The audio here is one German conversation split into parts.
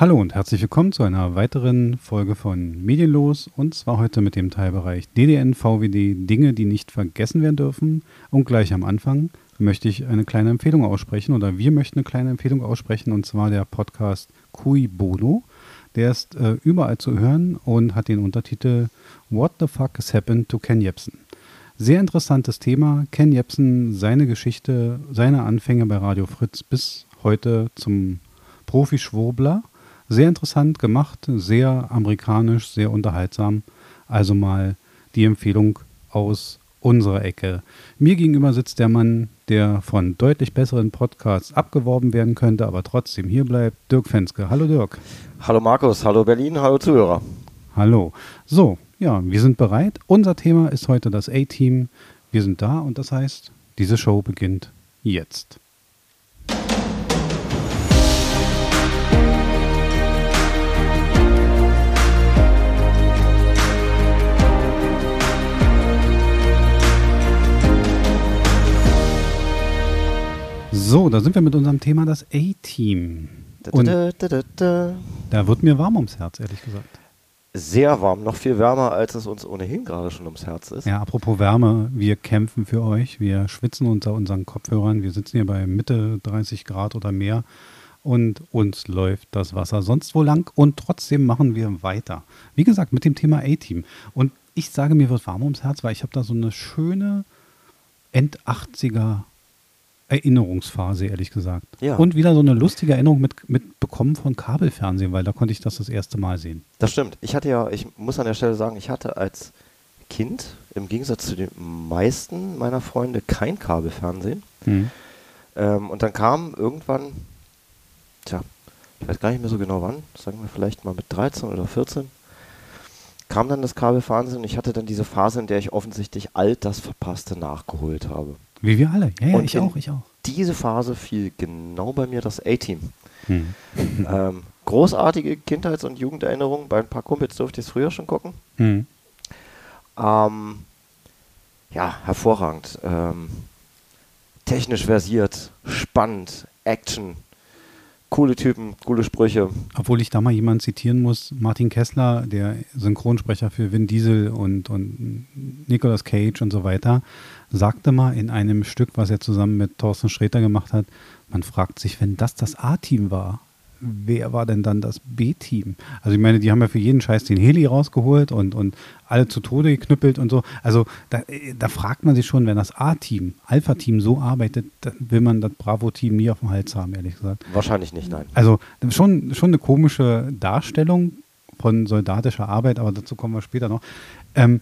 Hallo und herzlich willkommen zu einer weiteren Folge von Medienlos und zwar heute mit dem Teilbereich DDN, VWD, Dinge, die nicht vergessen werden dürfen. Und gleich am Anfang möchte ich eine kleine Empfehlung aussprechen oder wir möchten eine kleine Empfehlung aussprechen und zwar der Podcast Kui Bono. Der ist äh, überall zu hören und hat den Untertitel What the fuck has happened to Ken Jebsen? Sehr interessantes Thema. Ken Jebsen, seine Geschichte, seine Anfänge bei Radio Fritz bis heute zum Profi-Schwurbler. Sehr interessant gemacht, sehr amerikanisch, sehr unterhaltsam. Also mal die Empfehlung aus unserer Ecke. Mir gegenüber sitzt der Mann, der von deutlich besseren Podcasts abgeworben werden könnte, aber trotzdem hier bleibt, Dirk Fenske. Hallo Dirk. Hallo Markus, hallo Berlin, hallo Zuhörer. Hallo. So, ja, wir sind bereit. Unser Thema ist heute das A-Team. Wir sind da und das heißt, diese Show beginnt jetzt. So, da sind wir mit unserem Thema das A-Team. Da, da, da. da wird mir warm ums Herz, ehrlich gesagt. Sehr warm, noch viel wärmer, als es uns ohnehin gerade schon ums Herz ist. Ja, apropos Wärme, wir kämpfen für euch. Wir schwitzen unter unseren Kopfhörern. Wir sitzen hier bei Mitte 30 Grad oder mehr und uns läuft das Wasser sonst wo lang und trotzdem machen wir weiter. Wie gesagt, mit dem Thema A-Team. Und ich sage, mir wird warm ums Herz, weil ich habe da so eine schöne End-80er Erinnerungsphase, ehrlich gesagt. Ja. Und wieder so eine lustige Erinnerung mit, bekommen von Kabelfernsehen, weil da konnte ich das das erste Mal sehen. Das stimmt. Ich hatte ja, ich muss an der Stelle sagen, ich hatte als Kind im Gegensatz zu den meisten meiner Freunde kein Kabelfernsehen. Hm. Ähm, und dann kam irgendwann, tja, ich weiß gar nicht mehr so genau wann, sagen wir vielleicht mal mit 13 oder 14, kam dann das Kabelfernsehen und ich hatte dann diese Phase, in der ich offensichtlich all das Verpasste nachgeholt habe. Wie wir alle. Ja, ja, Und ich auch, ich auch. Diese Phase fiel genau bei mir das A-Team. Hm. Ähm, großartige Kindheits- und Jugenderinnerungen. Bei ein paar Kumpels durfte ich es früher schon gucken. Hm. Ähm, ja, hervorragend. Ähm, technisch versiert, spannend, Action, coole Typen, coole Sprüche. Obwohl ich da mal jemanden zitieren muss, Martin Kessler, der Synchronsprecher für Vin Diesel und, und Nicolas Cage und so weiter, sagte mal in einem Stück, was er zusammen mit Thorsten Sträter gemacht hat, man fragt sich, wenn das das A-Team war, wer war denn dann das B-Team? Also ich meine, die haben ja für jeden Scheiß den Heli rausgeholt und, und alle zu Tode geknüppelt und so. Also da, da fragt man sich schon, wenn das A-Team, Alpha-Team so arbeitet, dann will man das Bravo-Team nie auf dem Hals haben, ehrlich gesagt. Wahrscheinlich nicht, nein. Also schon, schon eine komische Darstellung von soldatischer Arbeit, aber dazu kommen wir später noch. Ähm,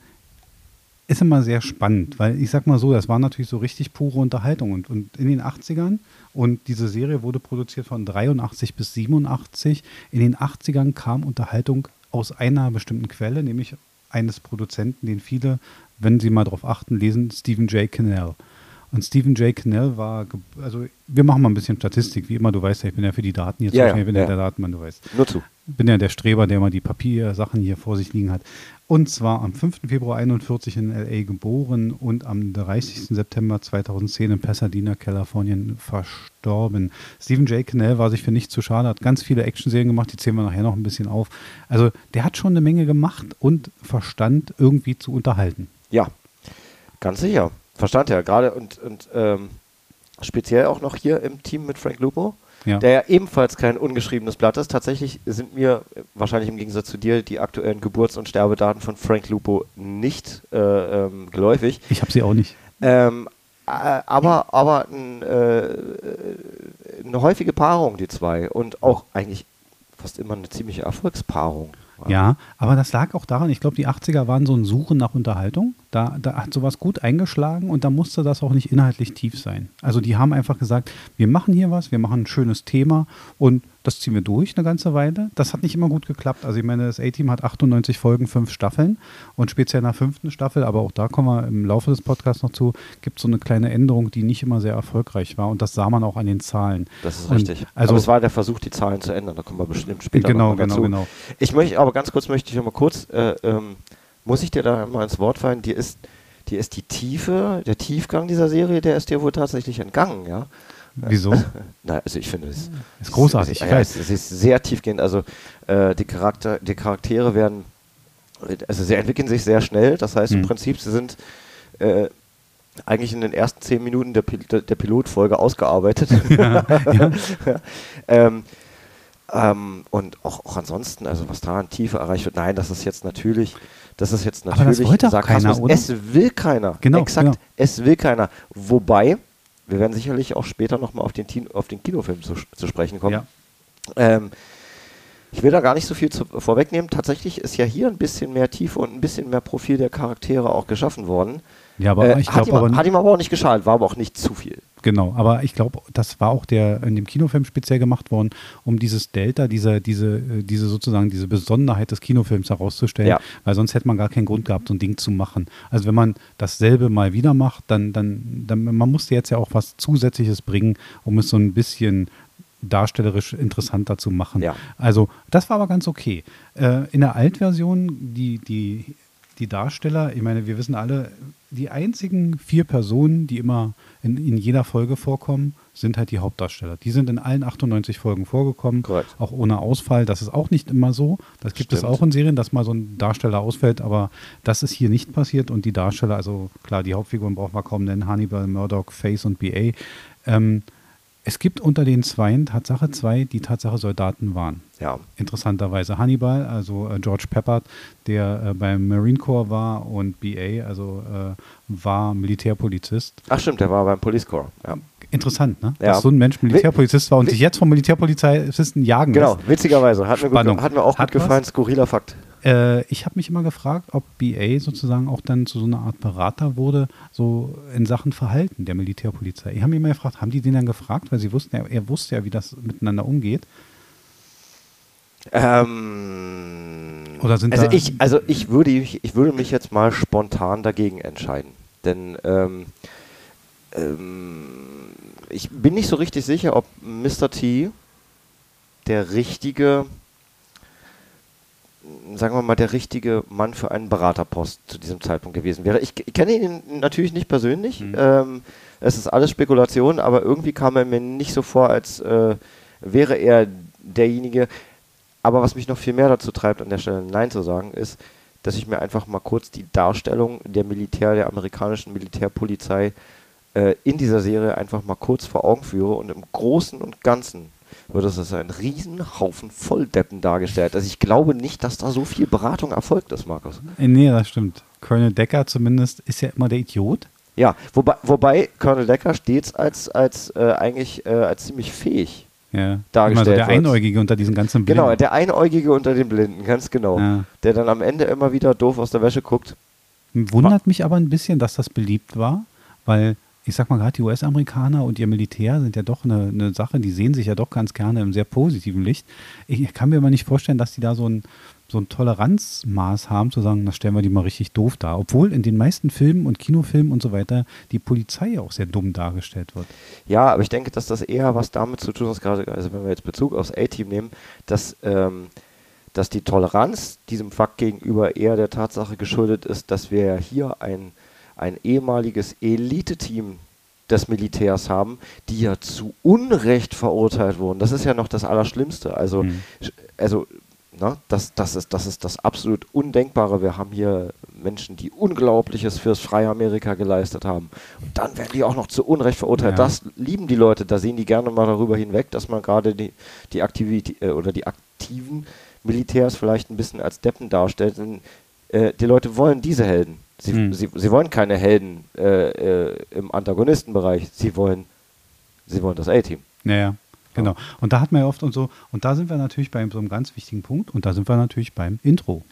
ist immer sehr spannend, weil ich sag mal so, das war natürlich so richtig pure Unterhaltung und, und in den 80ern und diese Serie wurde produziert von 83 bis 87. In den 80ern kam Unterhaltung aus einer bestimmten Quelle, nämlich eines Produzenten, den viele, wenn sie mal darauf achten, lesen, Stephen J. Cannell. Und Stephen J. Cannell war, also wir machen mal ein bisschen Statistik, wie immer, du weißt ja, ich bin ja für die Daten jetzt, Ja, ja, ich bin ja, ja. der Datenmann, du weißt Nur zu. bin ja der Streber, der mal die Papiersachen hier vor sich liegen hat. Und zwar am 5. Februar 41 in LA geboren und am 30. September 2010 in Pasadena, Kalifornien verstorben. Stephen J. Cannell war sich für nichts zu schade, hat ganz viele Actionserien gemacht, die zählen wir nachher noch ein bisschen auf. Also der hat schon eine Menge gemacht und Verstand irgendwie zu unterhalten. Ja, ganz sicher. Verstand ja. Gerade und, und ähm, speziell auch noch hier im Team mit Frank Lupo, Ja. der ja ebenfalls kein ungeschriebenes Blatt ist. Tatsächlich sind mir wahrscheinlich im Gegensatz zu dir die aktuellen Geburts- und Sterbedaten von Frank Lupo nicht äh, ähm, geläufig. Ich habe sie auch nicht. Ähm, äh, aber aber äh, eine häufige Paarung, die zwei. Und auch eigentlich fast immer eine ziemliche Erfolgspaarung. Ja, aber das lag auch daran, ich glaube, die 80er waren so ein Suchen nach Unterhaltung. Da, da hat sowas gut eingeschlagen und da musste das auch nicht inhaltlich tief sein. Also die haben einfach gesagt, wir machen hier was, wir machen ein schönes Thema und das ziehen wir durch eine ganze Weile. Das hat nicht immer gut geklappt. Also ich meine, das A-Team hat 98 Folgen, fünf Staffeln und speziell nach fünften Staffel, aber auch da kommen wir im Laufe des Podcasts noch zu, gibt es so eine kleine Änderung, die nicht immer sehr erfolgreich war und das sah man auch an den Zahlen. Das ist Und richtig. Also aber es war der Versuch, die Zahlen zu ändern. Da kommen wir bestimmt später Genau, noch genau, dazu. genau. Ich möchte, aber ganz kurz möchte ich noch mal kurz, äh, ähm, muss ich dir da mal ins Wort fallen, dir ist, dir ist die Tiefe, der Tiefgang dieser Serie, der ist dir wohl tatsächlich entgangen, ja. Wieso? Na, also ich finde es ist großartig. Ja, es, es ist sehr tiefgehend. Also äh, die, Charakter, die Charaktere werden, also sie entwickeln sich sehr schnell. Das heißt Mhm. im Prinzip, sie sind äh, eigentlich in den ersten zehn Minuten der, Pil der Pilotfolge ausgearbeitet. ähm, ähm, und auch, auch ansonsten, also was da an Tiefe erreicht wird, nein, das ist jetzt natürlich, das ist jetzt Aber das natürlich wollte auch Sarkasmus. keiner, oder? Es will keiner. Genau, Exakt, genau. es will keiner. Wobei, wir werden sicherlich auch später nochmal auf den, Teen- auf den Kinofilm zu, zu sprechen kommen. Ja. Ähm, ich will da gar nicht so viel zu, vorwegnehmen. Tatsächlich ist ja hier ein bisschen mehr Tiefe und ein bisschen mehr Profil der Charaktere auch geschaffen worden. Ja, aber äh, ich hat, glaube ihm, aber hat ihm aber auch nicht geschadet, war aber auch nicht zu viel. Genau, aber ich glaube, das war auch der in dem Kinofilm speziell gemacht worden, um dieses Delta, diese, diese, äh, diese sozusagen diese Besonderheit des Kinofilms herauszustellen, Ja. weil sonst hätte man gar keinen Grund gehabt, so ein Ding zu machen. Also wenn man dasselbe mal wieder macht, dann, dann, dann man musste jetzt ja auch was Zusätzliches bringen, um es so ein bisschen darstellerisch interessanter zu machen. Ja. Also das war aber ganz okay. Äh, in der Altversion, die, die, die Darsteller, ich meine, wir wissen alle, die einzigen vier Personen, die immer in, in jeder Folge vorkommen, sind halt die Hauptdarsteller. Die sind in allen 98 Folgen vorgekommen, Korrekt. auch ohne Ausfall. Das ist auch nicht immer so. Das gibt es Stimmt. auch in Serien, dass mal so ein Darsteller ausfällt, aber das ist hier nicht passiert und die Darsteller, also klar, die Hauptfiguren brauchen wir kaum nennen, Hannibal, Murdoch, Face und BA. Ähm, es gibt unter den Zweien Tatsache zwei, die Tatsache Soldaten waren. Ja. Interessanterweise Hannibal, also äh, George Peppard, der äh, beim Marine Corps war und BA, also äh, war Militärpolizist. Ach stimmt, der war beim Police Corps. Ja. Interessant, ne? Ja. Dass so ein Mensch Militärpolizist war und sich jetzt vom Militärpolizisten jagen Genau, lässt. witzigerweise. Hat mir, gut, hat mir auch Hat gut was? gefallen, skurriler Fakt. Äh, ich habe mich immer gefragt, ob BA sozusagen auch dann zu so einer Art Berater wurde, so in Sachen Verhalten der Militärpolizei. Ich habe mich immer gefragt, haben die den dann gefragt, weil sie wussten ja, er wusste ja, wie das miteinander umgeht. Ähm, Oder sind also ich, also ich würde, ich, ich würde mich jetzt mal spontan dagegen entscheiden. Denn ähm, ähm, ich bin nicht so richtig sicher, ob Mr. T der richtige, sagen wir mal, der richtige Mann für einen Beraterpost zu diesem Zeitpunkt gewesen wäre. Ich, ich kenne ihn natürlich nicht persönlich. Mhm. Ähm, es ist alles Spekulation, aber irgendwie kam er mir nicht so vor, als äh, wäre er derjenige. Aber was mich noch viel mehr dazu treibt, an der Stelle Nein zu sagen, ist, dass ich mir einfach mal kurz die Darstellung der Militär, der amerikanischen Militärpolizei äh, in dieser Serie einfach mal kurz vor Augen führe und im Großen und Ganzen wird es als ein Riesenhaufen Volldeppen dargestellt. Also ich glaube nicht, dass da so viel Beratung erfolgt ist, Markus. Äh, Nee, das stimmt. Colonel Decker zumindest ist ja immer der Idiot. Ja, wobei, wobei Colonel Decker stets als, als äh, eigentlich äh, als ziemlich fähig. Ja. Dargestellt Immer so der wird. Einäugige unter diesen ganzen Blinden. Genau, der Einäugige unter den Blinden, ganz genau. Ja. Der dann am Ende immer wieder doof aus der Wäsche guckt. Wundert mich aber ein bisschen, dass das beliebt war, weil ich sag mal gerade, die US-Amerikaner und ihr Militär sind ja doch eine, eine Sache, die sehen sich ja doch ganz gerne im sehr positiven Licht. Ich kann mir aber nicht vorstellen, dass die da so ein, so ein Toleranzmaß haben, zu sagen, das stellen wir die mal richtig doof dar. Obwohl in den meisten Filmen und Kinofilmen und so weiter die Polizei auch sehr dumm dargestellt wird. Ja, aber ich denke, dass das eher was damit zu tun hat, gerade, also wenn wir jetzt Bezug aufs A-Team nehmen, dass, ähm, dass die Toleranz diesem Fakt gegenüber eher der Tatsache geschuldet ist, dass wir ja hier ein, ein ehemaliges Elite-Team des Militärs haben, die ja zu Unrecht verurteilt wurden. Das ist ja noch das Allerschlimmste. Also, Mhm. also na, das, das, ist, das ist das absolut Undenkbare. Wir haben hier Menschen, die Unglaubliches fürs freie Amerika geleistet haben. Und dann werden die auch noch zu Unrecht verurteilt. Ja. Das lieben die Leute. Da sehen die gerne mal darüber hinweg, dass man gerade die, die Aktivität äh, oder die aktiven Militärs vielleicht ein bisschen als Deppen darstellt. Denn äh, die Leute wollen diese Helden. Sie, Hm. sie, sie wollen keine Helden äh, äh, im Antagonistenbereich. Sie wollen, sie wollen das A-Team. Naja, genau. Und da hat man ja oft und so, und da sind wir natürlich bei so einem ganz wichtigen Punkt, und da sind wir natürlich beim Intro.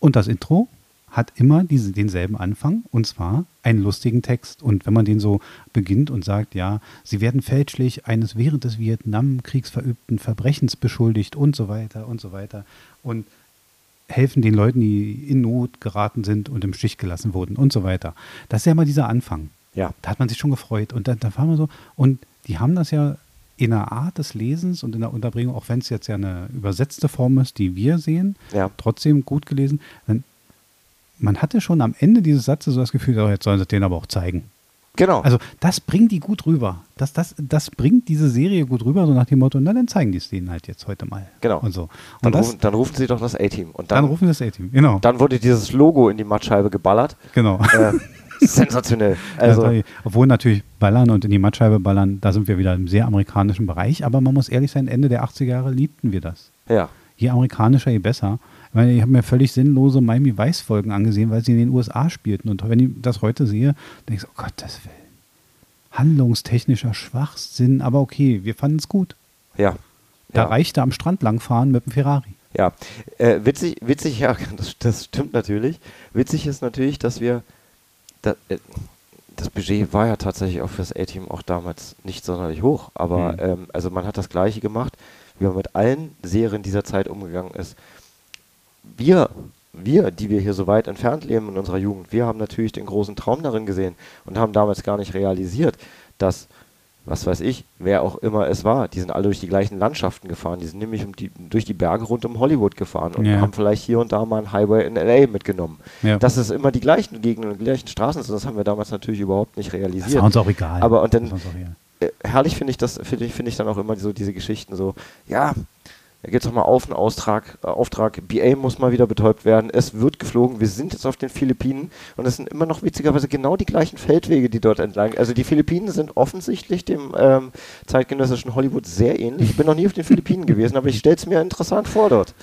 Und das Intro hat immer diese, denselben Anfang, und zwar einen lustigen Text. Und wenn man den so beginnt und sagt, ja, sie werden fälschlich eines während des Vietnamkriegs verübten Verbrechens beschuldigt und so weiter und so weiter. Und helfen den Leuten, die in Not geraten sind und im Stich gelassen wurden und so weiter. Das ist ja immer dieser Anfang. Ja. Da hat man sich schon gefreut. Und da, da war man so, und die haben das ja in der Art des Lesens und in der Unterbringung, auch wenn es jetzt ja eine übersetzte Form ist, die wir sehen, Ja. trotzdem gut gelesen. Dann, man hatte schon am Ende dieses Satzes so das Gefühl, oh, jetzt sollen sie den aber auch zeigen. Genau. Also das bringt die gut rüber. Das, das, das bringt diese Serie gut rüber, so nach dem Motto, na dann zeigen die es denen halt jetzt heute mal. Genau. Und so. Und dann, das, rufen, dann rufen sie doch das A-Team. Und dann, dann, rufen wir das A-Team, genau. dann wurde dieses Logo in die Mattscheibe geballert. genau. Äh, sensationell. Also, Also, obwohl natürlich ballern und in die Mattscheibe ballern, da sind wir wieder im sehr amerikanischen Bereich, aber man muss ehrlich sein, Ende der 80er Jahre liebten wir das. ja. Je amerikanischer, je besser. Ich meine, ich habe mir völlig sinnlose Miami Vice Folgen angesehen, weil sie in den USA spielten. Und wenn ich das heute sehe, denke ich, so, oh Gottes Willen. Handlungstechnischer Schwachsinn, aber okay, wir fanden es gut. Ja. Da ja. reichte am Strand langfahren mit dem Ferrari. Ja, äh, witzig, witzig, ja, das, das stimmt natürlich. Witzig ist natürlich, dass wir, da, äh, das Budget war ja tatsächlich auch fürs A-Team auch damals nicht sonderlich hoch, aber Mhm. ähm, also man hat das Gleiche gemacht, wie man mit allen Serien dieser Zeit umgegangen ist. Wir, wir, die wir hier so weit entfernt leben in unserer Jugend, wir haben natürlich den großen Traum darin gesehen und haben damals gar nicht realisiert, dass was weiß ich, wer auch immer es war, die sind alle durch die gleichen Landschaften gefahren. Die sind nämlich um die, durch die Berge rund um Hollywood gefahren und Ja. haben vielleicht hier und da mal einen Highway in LA mitgenommen. Ja. Dass es immer die gleichen Gegenden und die gleichen Straßen sind, das haben wir damals natürlich überhaupt nicht Das realisiert. war uns auch egal. Aber und dann Das war uns auch egal. äh, herrlich finde ich das, finde ich, finde ich dann auch immer so diese Geschichten so, ja, da geht es doch mal auf einen Austrag, äh, Auftrag, BA muss mal wieder betäubt werden, es wird geflogen, wir sind jetzt auf den Philippinen und es sind immer noch witzigerweise genau die gleichen Feldwege, die dort entlang, also die Philippinen sind offensichtlich dem ähm, zeitgenössischen Hollywood sehr ähnlich. Ich bin noch nie auf den Philippinen gewesen, aber ich stelle es mir interessant vor dort.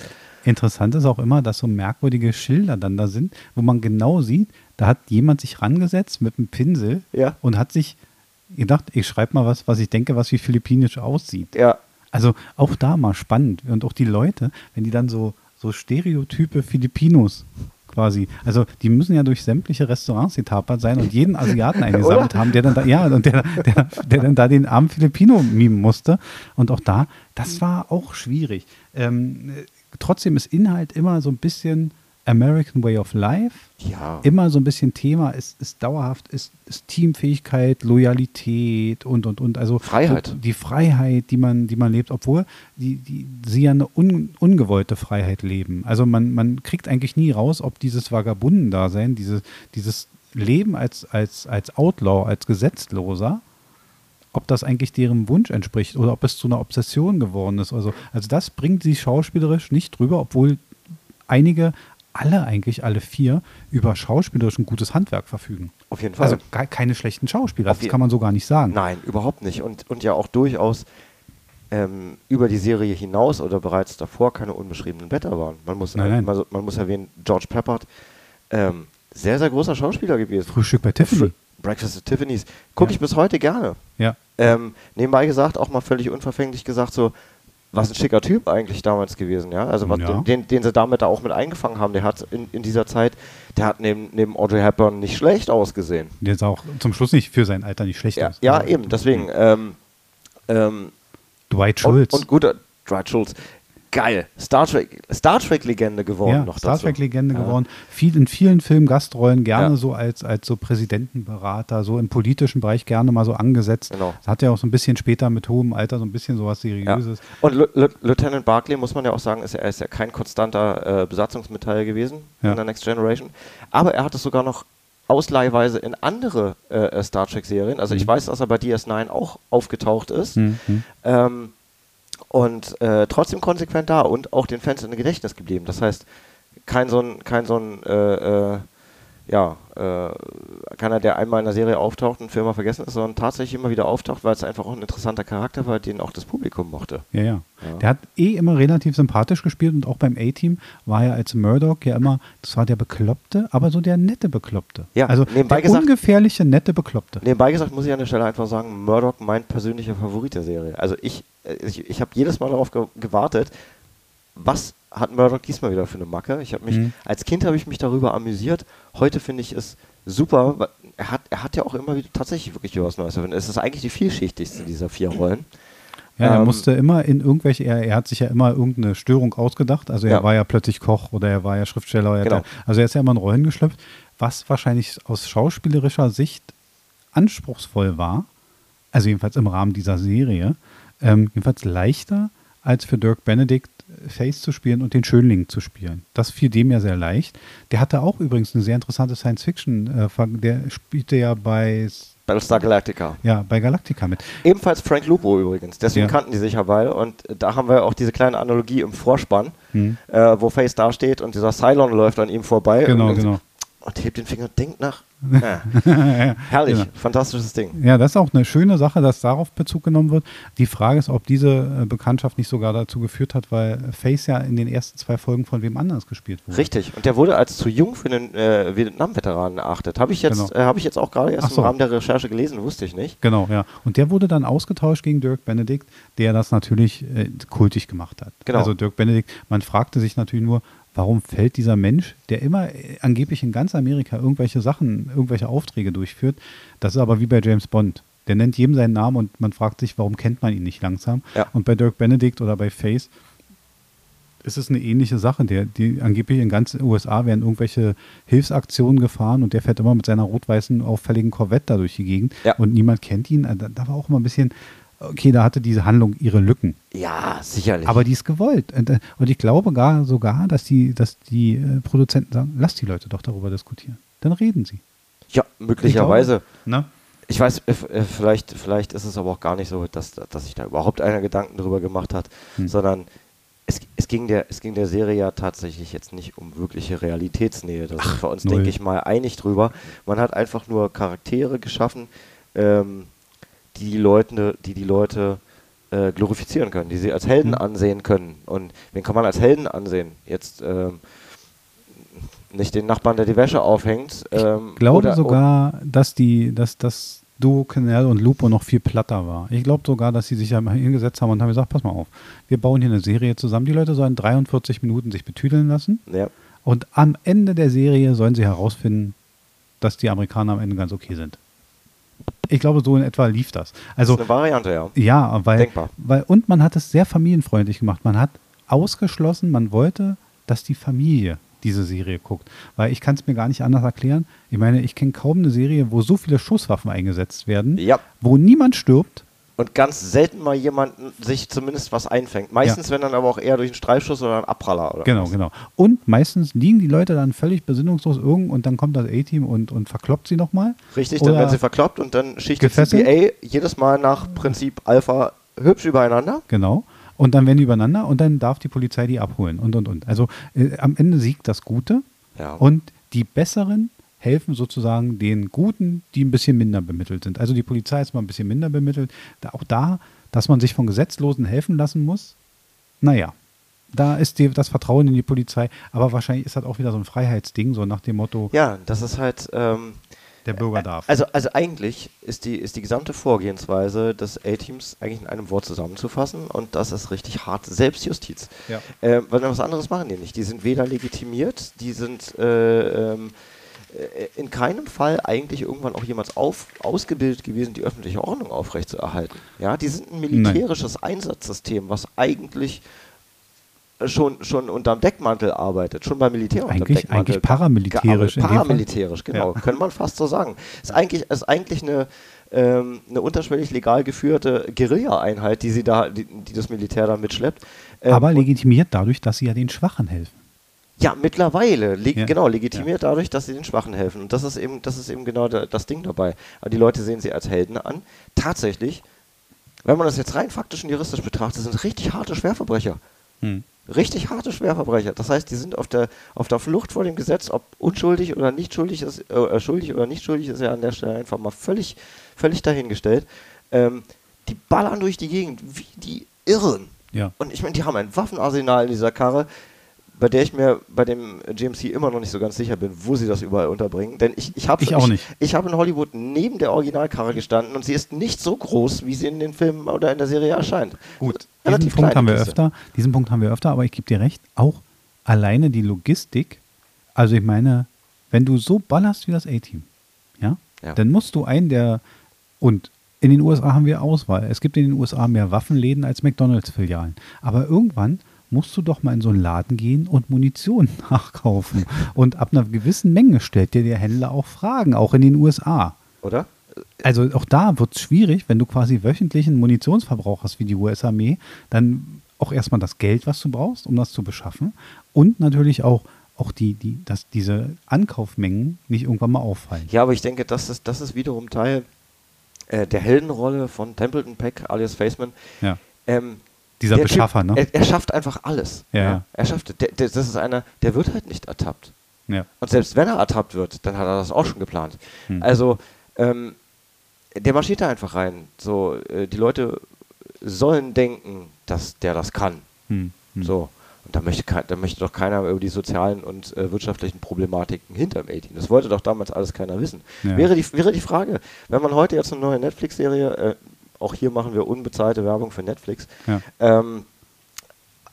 Interessant ist auch immer, dass so merkwürdige Schilder dann da sind, wo man genau sieht, da hat jemand sich rangesetzt mit einem Pinsel Ja. und hat sich gedacht, ich schreibe mal was, was ich denke, was wie philippinisch aussieht. Ja, Also auch da mal spannend. Und auch die Leute, wenn die dann so, so Stereotype Filipinos quasi, also die müssen ja durch sämtliche Restaurants getapert sein und jeden Asiaten eingesammelt haben, der dann da, ja, und der, der, der dann da den armen Filipino mimen musste. Und auch da, das war auch schwierig. Ähm, äh, trotzdem ist Inhalt immer so ein bisschen American Way of Life ja. immer so ein bisschen Thema ist, ist dauerhaft, ist, ist Teamfähigkeit, Loyalität und und und. Also Freiheit. die Freiheit, die man, die man lebt, obwohl die, die, sie ja eine un, ungewollte Freiheit leben. Also man, man kriegt eigentlich nie raus, ob dieses Vagabunden-Dasein, diese, dieses Leben als, als, als Outlaw, als Gesetzloser, ob das eigentlich deren Wunsch entspricht oder ob es zu einer Obsession geworden ist. Also, also das bringt sie schauspielerisch nicht drüber, obwohl einige, alle eigentlich, alle vier, über schauspielerisch ein gutes Handwerk verfügen. Auf jeden Fall. Also gar keine schlechten Schauspieler, Auf das kann man so gar nicht sagen. Nein, überhaupt nicht. Und, und ja auch durchaus ähm, über die Serie hinaus oder bereits davor keine unbeschriebenen Blätter waren. Man muss, Nein, nein. Man, man muss erwähnen, George Peppard, ähm, sehr, sehr großer Schauspieler gewesen. Frühstück bei Tiffany. Breakfast at Tiffany's. Gucke Ja. ich bis heute gerne. Ja. Ähm, nebenbei gesagt, auch mal völlig unverfänglich gesagt, so, was ein schicker Typ eigentlich damals gewesen, ja. Also was, Ja. den, den sie damit da auch mit eingefangen haben, der hat in, in dieser Zeit, der hat neben, neben Audrey Hepburn nicht schlecht ausgesehen. Der sah auch zum Schluss nicht für sein Alter nicht schlecht Ja, aus. ja eben, deswegen. Ähm, ähm, Dwight Schultz. und, und guter Dwight Schultz. Geil. Star Trek, Star Trek Legende geworden ja, noch Star dazu. Trek-Legende Ja. geworden. Viel, in vielen Filmen Gastrollen, gerne Ja. so als, als so Präsidentenberater, so im politischen Bereich gerne mal so angesetzt. Genau. Das hat ja auch so ein bisschen später mit hohem Alter so ein bisschen sowas Ja. Seriöses. Und Lu- Lu- Lieutenant Barclay, muss man ja auch sagen, ist ja, er ist ja kein konstanter äh, Besatzungsmetall gewesen Ja. in der Next Generation. Aber er hat es sogar noch ausleihweise in andere äh, Star Trek-Serien. Also ich Mhm. weiß, dass er bei DS9 auch aufgetaucht ist. Hm, hm. Ähm, und äh, trotzdem konsequent da und auch den Fans in Gedächtnis geblieben. Das heißt, kein so ein, kein so ein, äh, äh, ja, äh, keiner, der einmal in der Serie auftaucht und für immer vergessen ist, sondern tatsächlich immer wieder auftaucht, weil es einfach auch ein interessanter Charakter war, den auch das Publikum mochte. Ja, ja, Ja. Der hat eh immer relativ sympathisch gespielt und auch beim A-Team war er als Murdoch ja immer, das war der Bekloppte, aber so der nette Bekloppte. Ja, also nebenbei der gesagt- ungefährliche, nette Bekloppte. Nebenbei gesagt muss ich an der Stelle einfach sagen, Murdoch mein persönlicher Favorit der Serie. Also ich, äh, ich, ich habe jedes Mal darauf ge gewartet, was hat Murdoch diesmal wieder für eine Macke? Ich habe mich, Mhm. als Kind habe ich mich darüber amüsiert. Heute finde ich es super. weil Er hat, er hat ja auch immer wieder tatsächlich wirklich was Neues erfunden. Es ist eigentlich die vielschichtigste dieser vier Rollen. Ja, er Ähm, musste immer in irgendwelche, er, er hat sich ja immer irgendeine Störung ausgedacht. Also er Ja. war ja plötzlich Koch oder er war ja Schriftsteller. Er Genau. hat, also er ist ja immer in Rollen geschlüpft, was wahrscheinlich aus schauspielerischer Sicht anspruchsvoll war. Also jedenfalls im Rahmen dieser Serie. Ähm, jedenfalls leichter als für Dirk Benedict äh, Face zu spielen und den Schönling zu spielen. Das fiel dem ja sehr leicht. Der hatte auch übrigens eine sehr interessante Science-Fiction. Äh, der spielte ja bei Battlestar Galactica. Ja, bei Galactica mit. Ebenfalls Frank Lupo übrigens. Deswegen Ja. kannten die sich ja beide. Und da haben wir auch diese kleine Analogie im Vorspann, Hm. äh, wo Face dasteht und dieser Cylon läuft an ihm vorbei. Genau, genau. Und hebt den Finger und denkt nach. Ja. Herrlich, Genau. fantastisches Ding. Ja, das ist auch eine schöne Sache, dass darauf Bezug genommen wird. Die Frage ist, ob diese äh, Bekanntschaft nicht sogar dazu geführt hat, weil Face ja in den ersten zwei Folgen von wem anders gespielt wurde. Richtig. Und der wurde als zu jung für einen äh, Vietnam-Veteranen erachtet. Habe ich, jetzt, Genau. äh, hab ich jetzt auch gerade erst so. im Rahmen der Recherche gelesen, wusste ich nicht. Genau, ja. Und der wurde dann ausgetauscht gegen Dirk Benedict, der das natürlich äh, kultig gemacht hat. Genau. Also Dirk Benedict, man fragte sich natürlich nur, warum fällt dieser Mensch, der immer äh, angeblich in ganz Amerika irgendwelche Sachen, irgendwelche Aufträge durchführt, das ist aber wie bei James Bond. Der nennt jedem seinen Namen und man fragt sich, warum kennt man ihn nicht langsam? Ja. Und bei Dirk Benedict oder bei Face ist es eine ähnliche Sache. Der, die angeblich in ganz USA werden irgendwelche Hilfsaktionen gefahren und der fährt immer mit seiner rot-weißen auffälligen Corvette da durch die Gegend Ja. und niemand kennt ihn. Äh, Da, da war auch immer ein bisschen, okay, da hatte diese Handlung ihre Lücken. Ja, sicherlich. Aber die ist gewollt. Und, äh, und ich glaube gar sogar, dass die, dass die äh, Produzenten sagen, lass die Leute doch darüber diskutieren. Dann reden sie. ja, möglicherweise. Ich glaube, ne? Ich weiß, äh, vielleicht, vielleicht ist es aber auch gar nicht so, dass, dass sich da überhaupt einer Gedanken drüber gemacht hat, Hm. sondern es, es, ging der, es ging der Serie ja tatsächlich jetzt nicht um wirkliche Realitätsnähe. Da sind wir uns, null. denke ich mal, einig drüber. Man hat einfach nur Charaktere geschaffen, ähm, die, die Leute, die, die Leute äh, glorifizieren können, die sie als Helden Hm. ansehen können. Und wen kann man als Helden ansehen? Jetzt ähm, nicht den Nachbarn, der die Wäsche aufhängt. Ähm, Ich glaube oder- sogar, dass die, dass das Duo Canal und Lupo noch viel platter war. Ich glaube sogar, dass sie sich ja mal hingesetzt haben und haben gesagt, pass mal auf, wir bauen hier eine Serie zusammen. Die Leute sollen 43 Minuten sich betüdeln lassen Ja. und am Ende der Serie sollen sie herausfinden, dass die Amerikaner am Ende ganz okay sind. Ich glaube, so in etwa lief das. Also das ist eine Variante, ja. ja, weil, Denkbar. weil und man hat es sehr familienfreundlich gemacht. Man hat ausgeschlossen, man wollte, dass die Familie diese Serie guckt. Weil ich kann es mir gar nicht anders erklären. Ich meine, ich kenne kaum eine Serie, wo so viele Schusswaffen eingesetzt werden, Ja. wo niemand stirbt. Und ganz selten mal jemanden sich zumindest was einfängt. Meistens, wenn dann aber auch eher durch einen Streifschuss oder einen Abpraller. Oder Genau, was. genau. Und meistens liegen die Leute dann völlig besinnungslos irgendwo und dann kommt das A-Team und, und verkloppt sie nochmal. Richtig, dann werden sie verkloppt und dann schichtet gefesselt? CBA jedes Mal nach Prinzip Alpha hübsch übereinander. Genau. Und dann werden die übereinander und dann darf die Polizei die abholen und und und. Also äh, am Ende siegt das Gute Ja. und die Besseren helfen sozusagen den Guten, die ein bisschen minder bemittelt sind. Also die Polizei ist mal ein bisschen minder bemittelt. Da, auch da, dass man sich von Gesetzlosen helfen lassen muss, naja, da ist die, das Vertrauen in die Polizei. Aber wahrscheinlich ist das auch wieder so ein Freiheitsding, so nach dem Motto, ja, das ist halt. Ähm, der Bürger darf. also, also eigentlich ist die, ist die gesamte Vorgehensweise des A-Teams eigentlich in einem Wort zusammenzufassen und das ist richtig hart Selbstjustiz. Ja. Äh, weil was anderes machen die nicht. Die sind weder legitimiert, die sind äh, ähm, äh, in keinem Fall eigentlich irgendwann auch jemals auf, ausgebildet gewesen, die öffentliche Ordnung aufrechtzuerhalten. Ja, die sind ein militärisches Einsatzsystem, was eigentlich äh, schon, schon unterm Deckmantel arbeitet, schon beim Militär unterm Eigentlich- Deckmantel. eigentlich paramilitärisch. Paramilitärisch, genau, Ja. könnte man fast so sagen. Ist eigentlich, ist eigentlich eine, ähm, eine unterschwellig legal geführte Guerilla-Einheit, die, sie da, die, die das Militär da mitschleppt. Ähm, Aber legitimiert dadurch, dass sie ja den Schwachen helfen. Ja, mittlerweile. Leg Ja. Genau, legitimiert dadurch, dass sie den Schwachen helfen. Und das ist eben, das ist eben genau da, das Ding dabei. Aber die Leute sehen sie als Helden an. Tatsächlich, wenn man das jetzt rein faktisch und juristisch betrachtet, sind richtig harte Schwerverbrecher. Hm. Richtig harte Schwerverbrecher. Das heißt, die sind auf der, auf der Flucht vor dem Gesetz, ob unschuldig oder nicht schuldig ist, äh, schuldig oder nicht schuldig ist ja an der Stelle einfach mal völlig, völlig dahingestellt. Ähm, die ballern durch die Gegend wie die Irren. Ja. Und ich meine, die haben ein Waffenarsenal in dieser Karre, bei der ich mir bei dem GMC immer noch nicht so ganz sicher bin, wo sie das überall unterbringen. Denn ich, ich habe Ich auch nicht. Ich, habe in Hollywood neben der Originalkarre gestanden und sie ist nicht so groß, wie sie in den Filmen oder in der Serie erscheint. Gut, diesen Relativ Punkt haben wir Kiste. öfter. Diesen Punkt haben wir öfter, aber ich gebe dir recht, auch alleine die Logistik. Also ich meine, wenn du so ballerst wie das A-Team, ja, Ja. dann musst du einen der und in den USA haben wir Auswahl. Es gibt in den USA mehr Waffenläden als McDonalds-Filialen. Aber irgendwann musst du doch mal in so einen Laden gehen und Munition nachkaufen. Und ab einer gewissen Menge stellt dir der Händler auch Fragen, auch in den USA. Oder? Also auch da wird es schwierig, wenn du quasi wöchentlichen Munitionsverbrauch hast wie die US-Armee, dann auch erstmal das Geld, was du brauchst, um das zu beschaffen und natürlich auch, auch die, die, dass diese Ankaufmengen nicht irgendwann mal auffallen. Ja, aber ich denke, das ist, das ist wiederum Teil äh, der Heldenrolle von Templeton Peck alias Faceman. Ja. Ähm, Dieser der Beschaffer, typ, ne? Er, er schafft einfach alles. Ja, ja. Er schafft, der, der, das ist einer, der wird halt nicht ertappt. Ja. Und selbst wenn er ertappt wird, dann hat er das auch schon geplant. Hm. Also, ähm, der marschiert da einfach rein. So, äh, die Leute sollen denken, dass der das kann. Hm. Hm. So. Und da möchte, da möchte doch keiner über die sozialen und äh, wirtschaftlichen Problematiken hinterm A-Team. Das wollte doch damals alles keiner wissen. Ja. Wäre, die, wäre die Frage, wenn man heute jetzt eine neue Netflix-Serie, äh, auch hier machen wir unbezahlte Werbung für Netflix, Ja. ähm,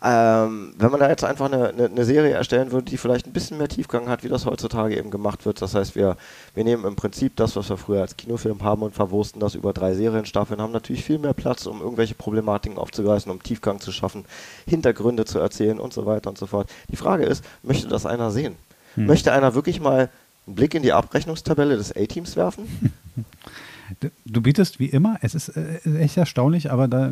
ähm, wenn man da jetzt einfach eine, eine, eine Serie erstellen würde, die vielleicht ein bisschen mehr Tiefgang hat, wie das heutzutage eben gemacht wird. Das heißt, wir, wir nehmen im Prinzip das, was wir früher als Kinofilm haben und verwursten das über drei Serienstaffeln, haben natürlich viel mehr Platz, um irgendwelche Problematiken aufzugreifen, um Tiefgang zu schaffen, Hintergründe zu erzählen und so weiter und so fort. Die Frage ist, möchte das einer sehen? Hm. Möchte einer wirklich mal einen Blick in die Abrechnungstabelle des A-Teams werfen? Du- bietest wie immer, es ist äh, echt erstaunlich, aber da,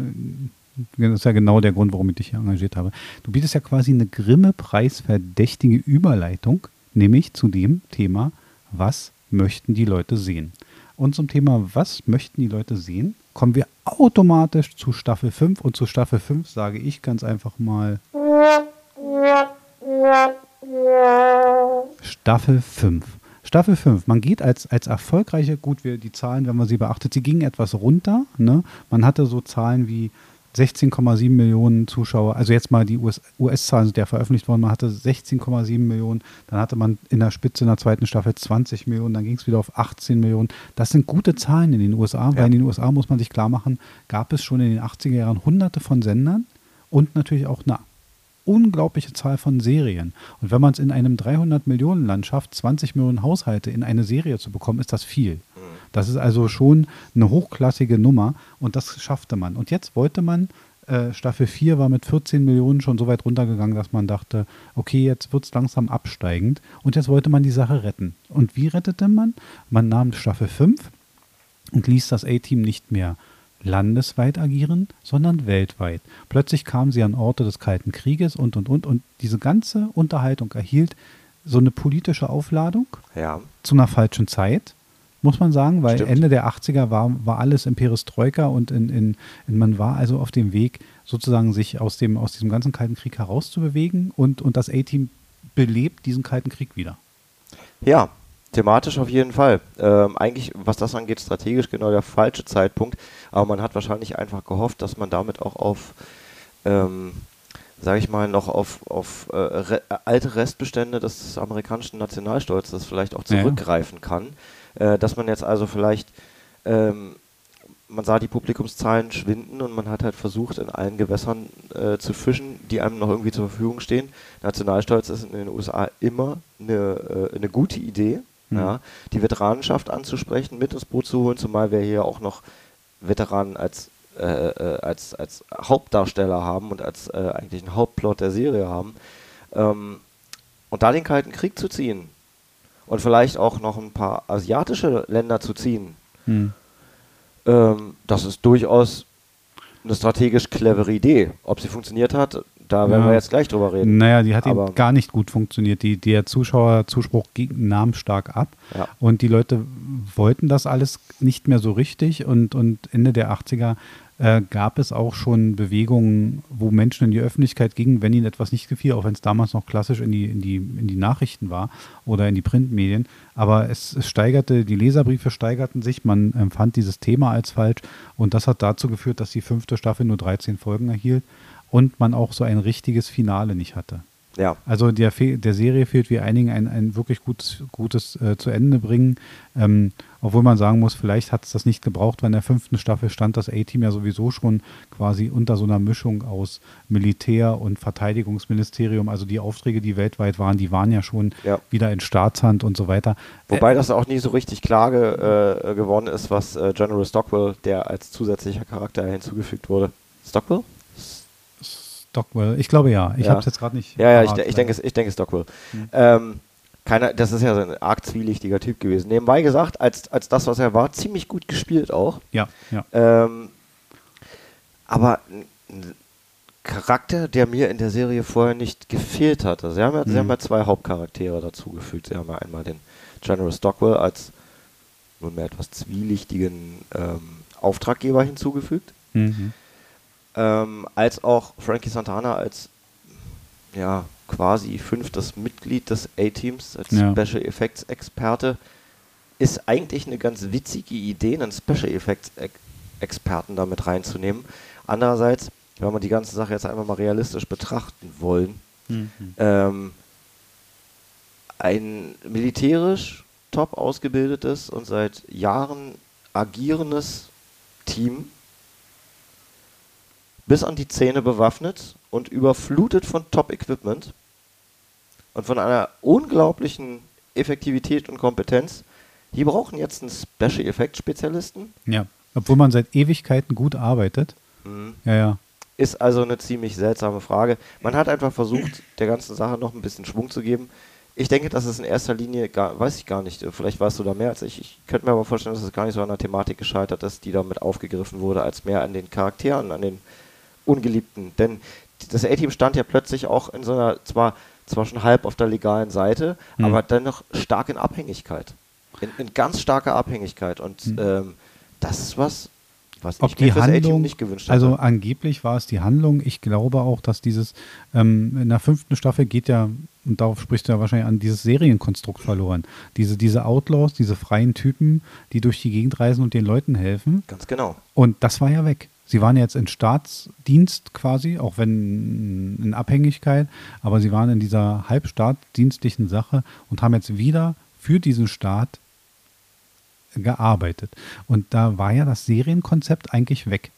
das ist ja genau der Grund, warum ich dich hier engagiert habe. Du bietest ja quasi eine Grimme-Preis-verdächtige Überleitung, nämlich zu dem Thema, was möchten die Leute sehen? Und zum Thema, was möchten die Leute sehen, kommen wir automatisch zu Staffel 5 und zu Staffel 5 sage ich ganz einfach mal Staffel 5. Staffel 5. Man geht als, als erfolgreiche, gut, wir, die Zahlen, wenn man sie beachtet, sie gingen etwas runter. Ne? Man hatte so Zahlen wie 16,7 Millionen Zuschauer, also jetzt mal die US US-Zahlen sind ja veröffentlicht worden, man hatte 16,7 Millionen, dann hatte man in der Spitze in der zweiten Staffel 20 Millionen, dann ging es wieder auf 18 Millionen. Das sind gute Zahlen in den USA, Ja. weil in den USA muss man sich klar machen, gab es schon in den 80er Jahren hunderte von Sendern und natürlich auch eine unglaubliche Zahl von Serien. Und wenn man es in einem 300 Millionen Land schafft, 20 Millionen Haushalte in eine Serie zu bekommen, ist das viel. Das ist also schon eine hochklassige Nummer und das schaffte man. Und jetzt wollte man, äh, Staffel 4 war mit 14 Millionen schon so weit runtergegangen, dass man dachte, okay, jetzt wird es langsam absteigend und jetzt wollte man die Sache retten. Und wie rettete man? Man nahm Staffel 5 und ließ das A-Team nicht mehr landesweit agieren, sondern weltweit. Plötzlich kamen sie an Orte des Kalten Krieges und, und, und. Und diese ganze Unterhaltung erhielt so eine politische Aufladung Ja. zu einer falschen Zeit, muss man sagen, weil Stimmt. Ende der 80er war, war alles in Perestroika und in, in, in, man war also auf dem Weg, sozusagen sich aus, dem, aus diesem ganzen Kalten Krieg herauszubewegen und, und das A-Team belebt diesen Kalten Krieg wieder. Ja, thematisch auf jeden Fall. Ähm, eigentlich, was das angeht, strategisch genau der falsche Zeitpunkt. Aber man hat wahrscheinlich einfach gehofft, dass man damit auch auf, ähm, sage ich mal, noch auf, auf äh, re alte Restbestände des amerikanischen Nationalstolzes vielleicht auch Ja, ja. zurückgreifen kann. Äh, dass man jetzt also vielleicht, ähm, man sah die Publikumszahlen schwinden und man hat halt versucht, in allen Gewässern äh, zu fischen, die einem noch irgendwie zur Verfügung stehen. Nationalstolz ist in den USA immer eine, äh, eine gute Idee, Mhm. ja, die Veteranenschaft anzusprechen, mit ins Boot zu holen, zumal wir hier auch noch Veteranen als, äh, äh, als, als Hauptdarsteller haben und als äh, eigentlich einen Hauptplot der Serie haben. Ähm, und da den Kalten Krieg zu ziehen und vielleicht auch noch ein paar asiatische Länder zu ziehen, Hm. ähm, das ist durchaus eine strategisch clevere Idee. Ob sie funktioniert hat, da werden Ja. wir jetzt gleich drüber reden. Naja, die hat Aber- eben gar nicht gut funktioniert. Die, der Zuschauerzuspruch ging, nahm stark ab. Ja. Und die Leute wollten das alles nicht mehr so richtig. Und, und Ende der 80er äh, gab es auch schon Bewegungen, wo Menschen in die Öffentlichkeit gingen, wenn ihnen etwas nicht gefiel, auch wenn es damals noch klassisch in die, in, die, in die Nachrichten war oder in die Printmedien. Aber es, es steigerte, die Leserbriefe steigerten sich, man empfand dieses Thema als falsch. Und das hat dazu geführt, dass die fünfte Staffel nur 13 Folgen erhielt und man auch so ein richtiges Finale nicht hatte. Ja, Also der, Fe der Serie fehlt wie einigen ein, ein wirklich gutes, gutes äh, zu Ende bringen. Ähm, obwohl man sagen muss, vielleicht hat es das nicht gebraucht, weil in der fünften Staffel stand das A-Team ja sowieso schon quasi unter so einer Mischung aus Militär und Verteidigungsministerium. Also die Aufträge, die weltweit waren, die waren ja schon Ja. wieder in Staatshand und so weiter. Wobei das auch nie so richtig klar ge äh, geworden ist, was äh, General Stockwell, der als zusätzlicher Charakter hinzugefügt wurde. Stockwell? Stockwell, ich glaube ja. Ich Ja. habe es jetzt gerade nicht. Ja, ja, ich, ich, denke, es- ich denke Stockwell. Hm. Ähm, keiner, das ist ja so ein arg zwielichtiger Typ gewesen. Nebenbei gesagt, als, als das, was er war, ziemlich gut gespielt auch. Ja, ja. Ähm, aber ein Charakter, der mir in der Serie vorher nicht gefehlt hatte. Sie haben ja, sie Mhm. haben ja zwei Hauptcharaktere dazugefügt. Sie haben ja einmal den General Stockwell als nunmehr etwas zwielichtigen ähm, Auftraggeber hinzugefügt. Mhm. Ähm, als auch Frankie Santana als ja, quasi fünftes Mitglied des A-Teams, als Ja. Special Effects Experte, ist eigentlich eine ganz witzige Idee, einen Special Effects Ex Experten damit reinzunehmen. Andererseits, wenn wir die ganze Sache jetzt einfach mal realistisch betrachten wollen, Mhm. ähm, ein militärisch top ausgebildetes und seit Jahren agierendes Team, bis an die Zähne bewaffnet und überflutet von Top-Equipment und von einer unglaublichen Effektivität und Kompetenz. Die brauchen jetzt einen Special Effect Spezialisten. Ja. Obwohl man seit Ewigkeiten gut arbeitet. Mhm. Ja, ja. Ist also eine ziemlich seltsame Frage. Man hat einfach versucht, der ganzen Sache noch ein bisschen Schwung zu geben. Ich denke, dass es in erster Linie, gar, weiß ich gar nicht, vielleicht weißt du da mehr als ich. Ich könnte mir aber vorstellen, dass es gar nicht so an der Thematik gescheitert ist, die damit aufgegriffen wurde, als mehr an den Charakteren, an den Ungeliebten. Denn das A-Team stand ja plötzlich auch in so einer, zwar, zwar schon halb auf der legalen Seite, Hm. aber dennoch stark in Abhängigkeit. In, in ganz starker Abhängigkeit. Und Hm. ähm, das ist was, was Ob ich die Handlung, nicht gewünscht hätte. also angeblich war es die Handlung. Ich glaube auch, dass dieses, ähm, in der fünften Staffel geht ja, und darauf spricht er wahrscheinlich an, dieses Serienkonstrukt verloren. Diese, diese Outlaws, diese freien Typen, die durch die Gegend reisen und den Leuten helfen. Ganz genau. Und das war ja weg. Sie waren jetzt in Staatsdienst quasi, auch wenn in Abhängigkeit, aber sie waren in dieser halbstaatdienstlichen Sache und haben jetzt wieder für diesen Staat gearbeitet. Und da war ja das Serienkonzept eigentlich weg.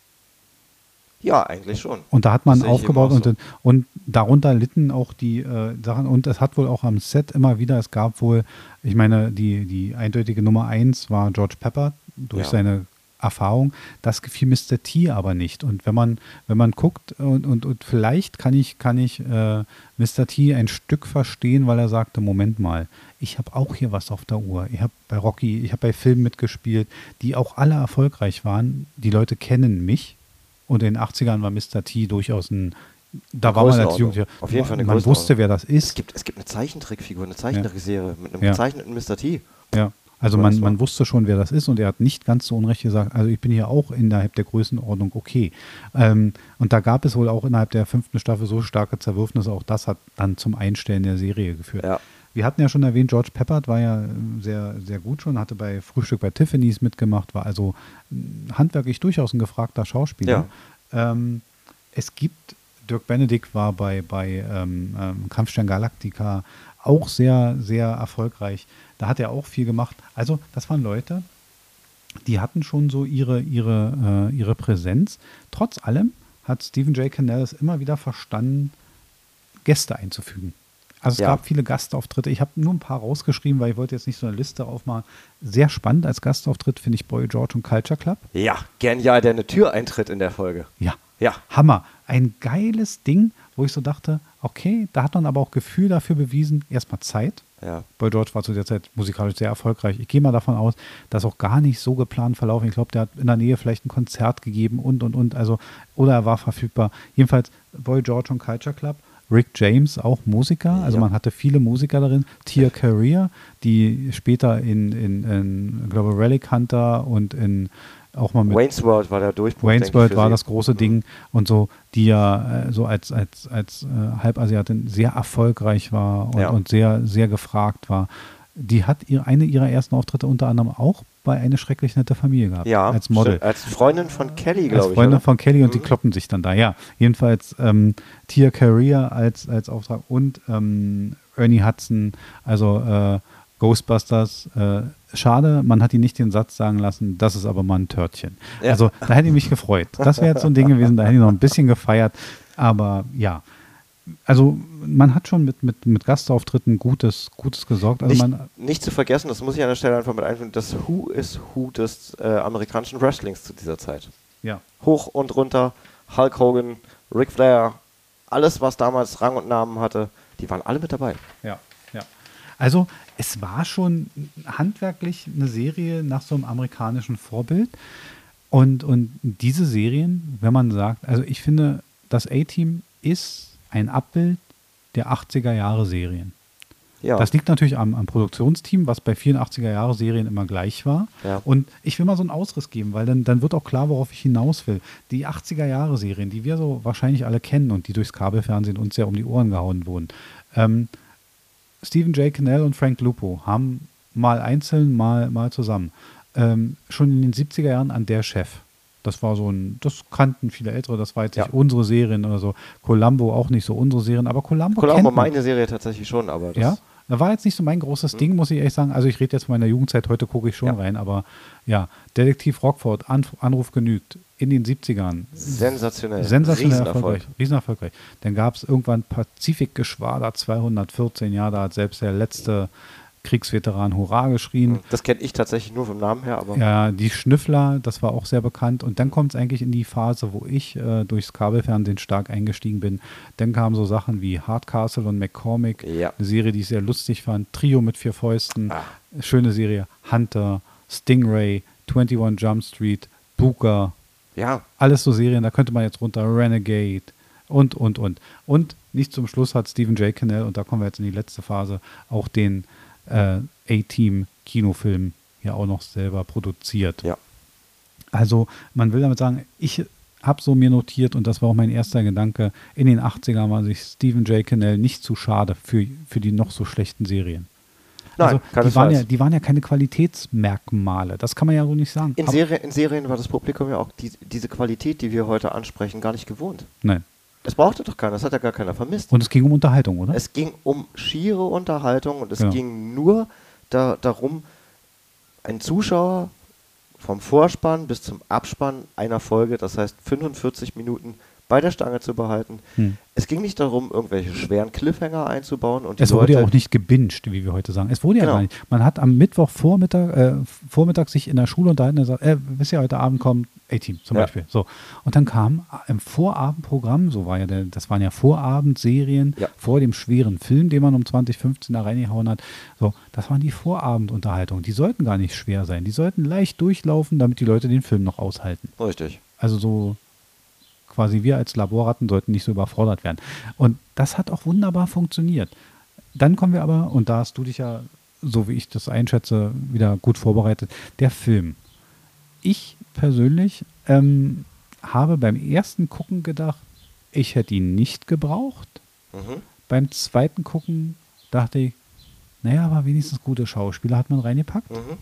Ja, eigentlich schon. Und da hat man aufgebaut eben und, und darunter litten auch die äh, Sachen. Und es hat wohl auch am Set immer wieder, es gab wohl, ich meine, die, die eindeutige Nummer eins war George Pepper durch Ja. seine Erfahrung. Das gefiel Mr. T aber nicht. Und wenn man, wenn man guckt, und, und, und vielleicht kann ich, kann ich äh, Mr. T ein Stück verstehen, weil er sagte, Moment mal, ich habe auch hier was auf der Uhr. Ich habe bei Rocky, ich habe bei Filmen mitgespielt, die auch alle erfolgreich waren. Die Leute kennen mich. Und in den 80ern war Mr. T durchaus ein, da war man als. Jugendlicher, Auf jeden Fall eine man wusste, wer das Es ist. gibt, es gibt eine Zeichentrickfigur, eine Zeichentrickserie mit einem Ja. gezeichneten Mr. T. Ja, also Ja, man, man wusste schon, wer das ist und er hat nicht ganz so unrecht gesagt, also ich bin hier auch innerhalb der Größenordnung okay. Ähm, und da gab es wohl auch innerhalb der fünften Staffel so starke Zerwürfnisse, auch das hat dann zum Einstellen der Serie geführt. Ja. Wir hatten ja schon erwähnt, George Peppard war ja äh, sehr, sehr gut schon, hatte bei Frühstück bei Tiffany's mitgemacht, war also mh, handwerklich durchaus ein gefragter Schauspieler. Ähm, es gibt, Dirk Benedict war bei, bei ähm, ähm, Kampfstern Galactica auch sehr, sehr erfolgreich. Da hat er auch viel gemacht. Also, das waren Leute, die hatten schon so ihre, ihre, äh, ihre Präsenz. Trotz allem hat Stephen J. Cannell es immer wieder verstanden, Gäste einzufügen. Also es Ja. gab viele Gastauftritte. Ich habe nur ein paar rausgeschrieben, weil ich wollte jetzt nicht so eine Liste aufmachen. Sehr spannend als Gastauftritt finde ich Boy George und Culture Club. Ja, genial, der eine Tür eintritt in der Folge. Ja, Ja. Hammer. Ein geiles Ding, wo ich so dachte, okay, da hat man aber auch Gefühl dafür bewiesen, erstmal Zeit. Ja. Boy George war zu der Zeit musikalisch sehr erfolgreich. Ich gehe mal davon aus, dass auch gar nicht so geplant verlaufen. Ich glaube, der hat in der Nähe vielleicht ein Konzert gegeben und und und. Also, oder er war verfügbar. Jedenfalls Boy George und Culture Club. Rick James, auch Musiker. Also Ja. man hatte viele Musiker darin. Tia Career, die später in, in, in glaube Relic Hunter und in auch mal mit Wayne's World war der Durchbruch. Wayne's ich, World war das große Ding und so, die ja äh, so als, als, als äh, Halbasiatin sehr erfolgreich war und, Ja. und sehr, sehr gefragt war. Die hat ihr, eine ihrer ersten Auftritte unter anderem auch bei Eine schrecklich nette Familie gehabt. Ja, als Model. Als Freundin von Kelly, Als glaube ich. Freundin oder? von Kelly und die Mhm. kloppen sich dann da, ja. Jedenfalls ähm, Tia Career als, als Auftrag und ähm, Ernie Hudson, also äh, Ghostbusters. Äh, schade, man hat ihn nicht den Satz sagen lassen, das ist aber mal ein Törtchen. Ja. Also da hätte ich mich gefreut. Das wäre jetzt so ein Ding gewesen, da hätte ich noch ein bisschen gefeiert. Aber ja, also man hat schon mit, mit, mit Gastauftritten Gutes, Gutes gesorgt. Also nicht, man, nicht zu vergessen, das muss ich an der Stelle einfach mit einführen, das Who is Who des äh, amerikanischen Wrestlings zu dieser Zeit. ja. Hoch und runter, Hulk Hogan, Ric Flair, alles, was damals Rang und Namen hatte, die waren alle mit dabei. Ja, ja. Also es war schon handwerklich eine Serie nach so einem amerikanischen Vorbild. Und, und diese Serien, wenn man sagt, also ich finde, das A-Team ist ein Abbild der 80er Jahre Serien. Ja. Das liegt natürlich am, am Produktionsteam, was bei 84er-Jahre-Serien immer gleich war. Ja. Und ich will mal so einen Ausriss geben, weil dann, dann wird auch klar, worauf ich hinaus will. Die 80er-Jahre-Serien, die wir so wahrscheinlich alle kennen und die durchs Kabelfernsehen uns ja um die Ohren gehauen wurden. Ähm, Stephen J. Cannell und Frank Lupo haben mal einzeln, mal, mal zusammen. Ähm, schon in den 70er Jahren an der Chef. Das war so ein, das kannten viele Ältere, das war jetzt Ja. nicht unsere Serien oder so. Columbo auch nicht so unsere Serien, aber Columbo, Columbo kennt man. meine Serie tatsächlich schon, aber das, Ja, war jetzt nicht so mein großes Ding, muss ich ehrlich sagen. Also ich rede jetzt von meiner Jugendzeit, heute gucke ich schon. Ja. rein, aber ja, Detektiv Rockford, Anf Anruf genügt, in den 70ern. sensationell. Sensationell Riesenerfolg. erfolgreich, riesen erfolgreich. Dann gab es irgendwann Pazifikgeschwader 214, ja, da hat selbst der letzte Kriegsveteran Hurra geschrien. Das kenne ich tatsächlich nur vom Namen her, aber Ja, die Schnüffler, das war auch sehr bekannt. Und dann kommt es eigentlich in die Phase, wo ich äh, durchs Kabelfernsehen stark eingestiegen bin. Dann kamen so Sachen wie Hardcastle und McCormick, Ja. eine Serie, die ich sehr lustig fand. Trio mit vier Fäusten, Ah. schöne Serie. Hunter, Stingray, 21 Jump Street, Booker, ja, alles so Serien, da könnte man jetzt runter, Renegade und, und, und. Und nicht zum Schluss hat Stephen J. Cannell, und da kommen wir jetzt in die letzte Phase, auch den äh, A-Team-Kinofilm ja auch noch selber produziert. ja. Also man will damit sagen, ich habe so mir notiert, und das war auch mein erster Gedanke, in den 80ern war sich Stephen J. Cannell nicht zu schade für, für die noch so schlechten Serien. Nein, also, die, waren ja, die waren ja keine Qualitätsmerkmale, das kann man ja so nicht sagen. In, Serie, in Serien war das Publikum ja auch die, diese Qualität, die wir heute ansprechen, gar nicht gewohnt. Nein. Das brauchte doch keiner, das hat ja gar keiner vermisst. Und es ging um Unterhaltung, oder? Es ging um schiere Unterhaltung und es Genau. ging nur da, darum, einen Zuschauer vom Vorspann bis zum Abspann einer Folge, das heißt 45 Minuten bei der Stange zu behalten. Hm. Es ging nicht darum, irgendwelche schweren Cliffhanger einzubauen und die Es wurde ja auch nicht gebinged, wie wir heute sagen. Es wurde ja Genau. gar nicht. Man hat am Mittwochvormittag äh, Vormittag sich in der Schule unterhalten und gesagt, äh, wisst ihr, heute Abend kommt A-Team zum Ja. Beispiel. So. Und dann kam im Vorabendprogramm, so war ja der, das waren ja Vorabendserien Ja. vor dem schweren Film, den man um 2015 da reingehauen hat. So, das waren die Vorabendunterhaltungen. Die sollten gar nicht schwer sein. Die sollten leicht durchlaufen, damit die Leute den Film noch aushalten. Richtig. Also so quasi wir als Laborratten sollten nicht so überfordert werden. Und das hat auch wunderbar funktioniert. Dann kommen wir aber, und da hast du dich ja, so wie ich das einschätze, wieder gut vorbereitet, der Film. Ich persönlich ähm, habe beim ersten Gucken gedacht, ich hätte ihn nicht gebraucht. Mhm. Beim zweiten Gucken dachte ich, naja, aber wenigstens gute Schauspieler hat man reingepackt. Mhm.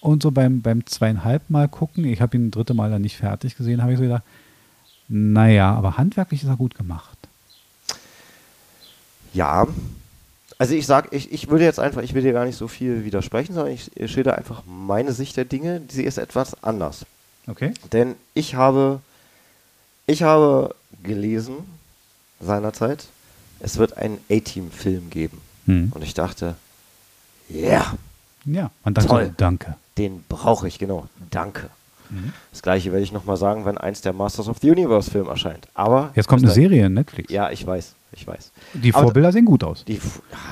Und so beim, beim zweieinhalb Mal gucken, ich habe ihn das dritte Mal dann nicht fertig gesehen, habe ich so gedacht, naja, aber handwerklich ist er gut gemacht. Ja. Also ich sag, ich, ich würde jetzt einfach, ich will dir gar nicht so viel widersprechen, sondern ich, ich schilder einfach meine Sicht der Dinge. Sie ist etwas anders. Okay. Denn ich habe, ich habe gelesen seinerzeit, es wird einen A-Team-Film geben. Hm. Und ich dachte, ja, Ja, man dachte, Toll. danke. den brauche ich, genau. Danke. Mhm. Das gleiche werde ich nochmal sagen, wenn eins der Masters of the Universe Film erscheint. Aber. Jetzt kommt eine Serie in Netflix. Ja, ich weiß, ich weiß. Die Aber Vorbilder sehen gut aus. Die ja,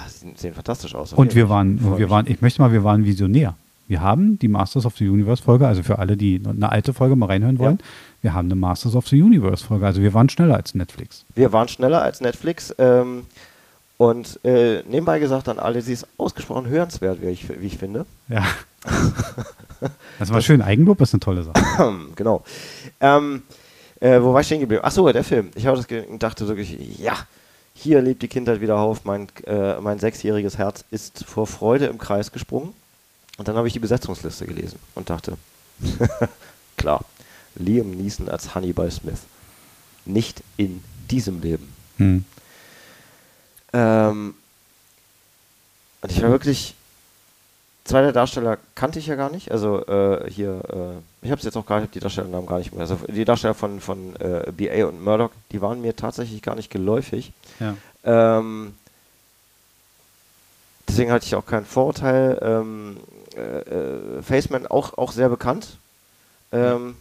sehen, sehen fantastisch aus. Und wir waren, wir waren, ich möchte mal, wir waren visionär. Wir haben die Masters of the Universe Folge, also für alle, die eine alte Folge mal reinhören wollen, wir haben eine Masters of the Universe Folge. Also wir waren schneller als Netflix. Wir waren schneller als Netflix. Ähm, und äh, nebenbei gesagt an alle, sie ist ausgesprochen hörenswert, wie ich, wie ich finde. Ja. Das war schön. Eigenlob ist eine tolle Sache. genau. Ähm, äh, wo war ich stehen geblieben? Achso, der Film. Ich habe das ge- dachte wirklich, ja, hier lebt die Kindheit wieder auf. Mein, äh, mein sechsjähriges Herz ist vor Freude im Kreis gesprungen. Und dann habe ich die Besetzungsliste gelesen und dachte, klar, Liam Neeson als Hannibal Smith. Nicht in diesem Leben. Hm. Ähm, und ich war wirklich. Zwei der Darsteller kannte ich ja gar nicht. Also äh, hier, äh, ich habe es jetzt auch gar nicht, die Darstellernamen gar nicht mehr. Also die Darsteller von, von äh, BA und Murdoch, die waren mir tatsächlich gar nicht geläufig. Ja. Ähm, deswegen hatte ich auch kein Vorurteil. Ähm, äh, äh, Faceman auch, auch sehr bekannt. Ähm,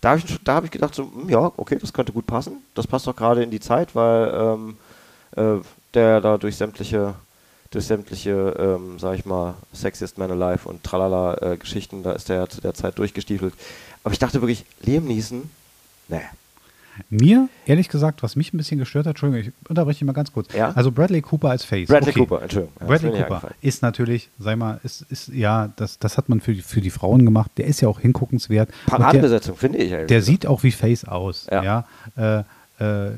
da habe ich, da hab ich gedacht, so, hm, ja, okay, das könnte gut passen. Das passt doch gerade in die Zeit, weil ähm, äh, der da durch sämtliche, durch sämtliche, ähm, sag ich mal, Sexiest Man Alive und Tralala äh, Geschichten, da ist der zu der Zeit durchgestiefelt. Aber ich dachte wirklich, Liam Neeson, nee. Mir, ehrlich gesagt, was mich ein bisschen gestört hat, Entschuldigung, ich unterbreche mal ganz kurz. Ja? Also Bradley Cooper als Face. Bradley okay. Cooper, Entschuldigung. Ja, Bradley Cooper ist natürlich, sei mal, ist, ist ja, das, das hat man für die, für die Frauen gemacht. Der ist ja auch hinguckenswert. Paradebesetzung, finde ich. der gesagt. sieht auch wie Face aus. Ja. Ja. Äh, äh,